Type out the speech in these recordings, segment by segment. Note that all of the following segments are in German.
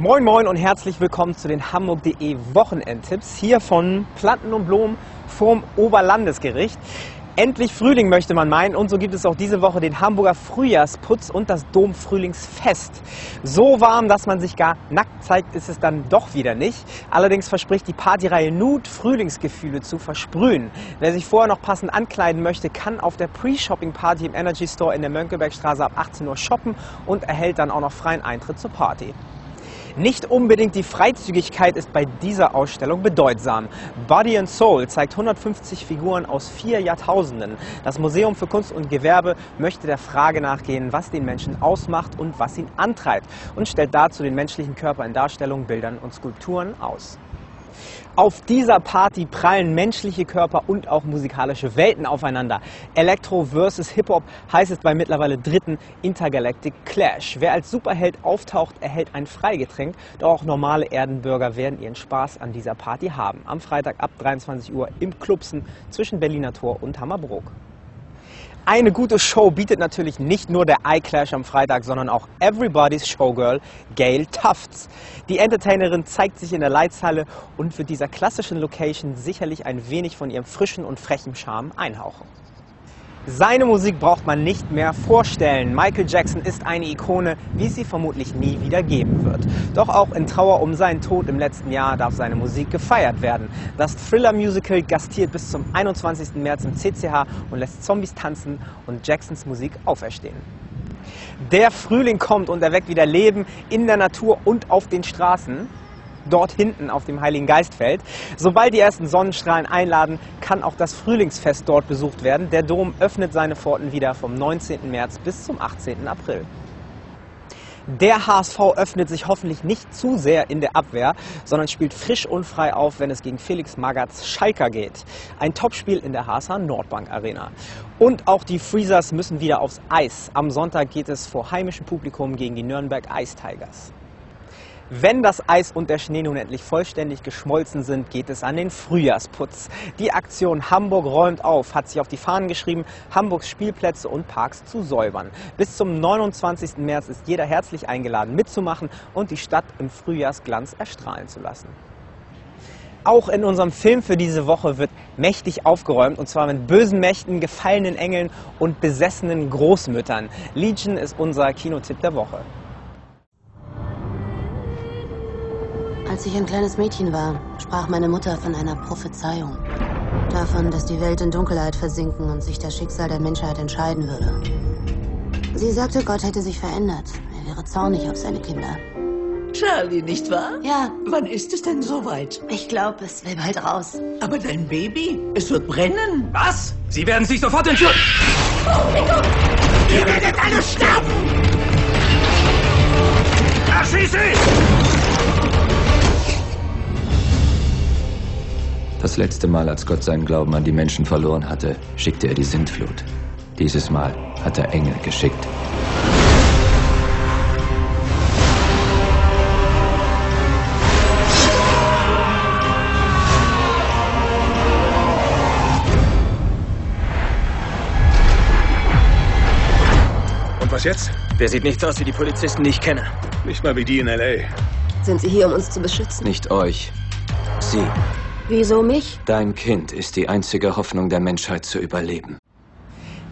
Moin Moin und herzlich willkommen zu den Hamburg.de Wochenendtipps hier von Planten und Blumen vorm Oberlandesgericht. Endlich Frühling möchte man meinen und so gibt es auch diese Woche den Hamburger Frühjahrsputz und das Domfrühlingsfest. So warm, dass man sich gar nackt zeigt, ist es dann doch wieder nicht. Allerdings verspricht die Partyreihe Nude Frühlingsgefühle zu versprühen. Wer sich vorher noch passend ankleiden möchte, kann auf der Pre-Shopping-Party im Energy Store in der Mönckebergstraße ab 18 Uhr shoppen und erhält dann auch noch freien Eintritt zur Party. Nicht unbedingt die Freizügigkeit ist bei dieser Ausstellung bedeutsam. Body and Soul zeigt 150 Figuren aus vier Jahrtausenden. Das Museum für Kunst und Gewerbe möchte der Frage nachgehen, was den Menschen ausmacht und was ihn antreibt und stellt dazu den menschlichen Körper in Darstellungen, Bildern und Skulpturen aus. Auf dieser Party prallen menschliche Körper und auch musikalische Welten aufeinander. Electro versus Hip-Hop heißt es beim mittlerweile dritten Intergalactic Clash. Wer als Superheld auftaucht, erhält ein Freigetränk, doch auch normale Erdenbürger werden ihren Spaß an dieser Party haben. Am Freitag ab 23 Uhr im Klubsen zwischen Berliner Tor und Hammerbrook. Eine gute Show bietet natürlich nicht nur der iClash am Freitag, sondern auch Everybody's Showgirl Gail Tufts. Die Entertainerin zeigt sich in der Leitshalle und wird dieser klassischen Location sicherlich ein wenig von ihrem frischen und frechen Charme einhauchen. Seine Musik braucht man nicht mehr vorstellen. Michael Jackson ist eine Ikone, wie es sie vermutlich nie wieder geben wird. Doch auch in Trauer um seinen Tod im letzten Jahr darf seine Musik gefeiert werden. Das Thriller-Musical gastiert bis zum 21. März im CCH und lässt Zombies tanzen und Jacksons Musik auferstehen. Der Frühling kommt und erweckt wieder Leben in der Natur und auf den Straßen dort hinten auf dem Heiligen Geistfeld. Sobald die ersten Sonnenstrahlen einladen, kann auch das Frühlingsfest dort besucht werden. Der Dom öffnet seine Pforten wieder vom 19. März bis zum 18. April. Der HSV öffnet sich hoffentlich nicht zu sehr in der Abwehr, sondern spielt frisch und frei auf, wenn es gegen Felix Magatz Schalker geht. Ein Topspiel in der HSH Nordbank Arena. Und auch die Freezers müssen wieder aufs Eis. Am Sonntag geht es vor heimischem Publikum gegen die Nürnberg Ice Tigers. Wenn das Eis und der Schnee nun endlich vollständig geschmolzen sind, geht es an den Frühjahrsputz. Die Aktion Hamburg räumt auf hat sich auf die Fahnen geschrieben, Hamburgs Spielplätze und Parks zu säubern. Bis zum 29. März ist jeder herzlich eingeladen mitzumachen und die Stadt im Frühjahrsglanz erstrahlen zu lassen. Auch in unserem Film für diese Woche wird mächtig aufgeräumt und zwar mit bösen Mächten, gefallenen Engeln und besessenen Großmüttern. Legion ist unser Kinotipp der Woche. Als ich ein kleines Mädchen war, sprach meine Mutter von einer Prophezeiung. Davon, dass die Welt in Dunkelheit versinken und sich das Schicksal der Menschheit entscheiden würde. Sie sagte, Gott hätte sich verändert. Er wäre zornig auf seine Kinder. Charlie, nicht wahr? Ja. Wann ist es denn soweit? Ich glaube, es will bald raus. Aber dein Baby, es wird brennen. Was? Sie werden sich sofort entführen. Ihr werdet alle sterben! Erschieß sie! Das letzte Mal, als Gott seinen Glauben an die Menschen verloren hatte, schickte er die Sintflut. Dieses Mal hat er Engel geschickt. Und was jetzt? Der sieht nicht aus wie die Polizisten, die ich kenne. Nicht mal wie die in L.A. Sind Sie hier, um uns zu beschützen? Nicht euch, sie. Wieso mich? Dein Kind ist die einzige Hoffnung der Menschheit zu überleben.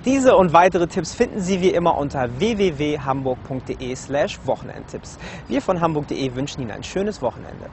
Diese und weitere Tipps finden Sie wie immer unter www.hamburg.de slash Wochenendtipps. Wir von hamburg.de wünschen Ihnen ein schönes Wochenende.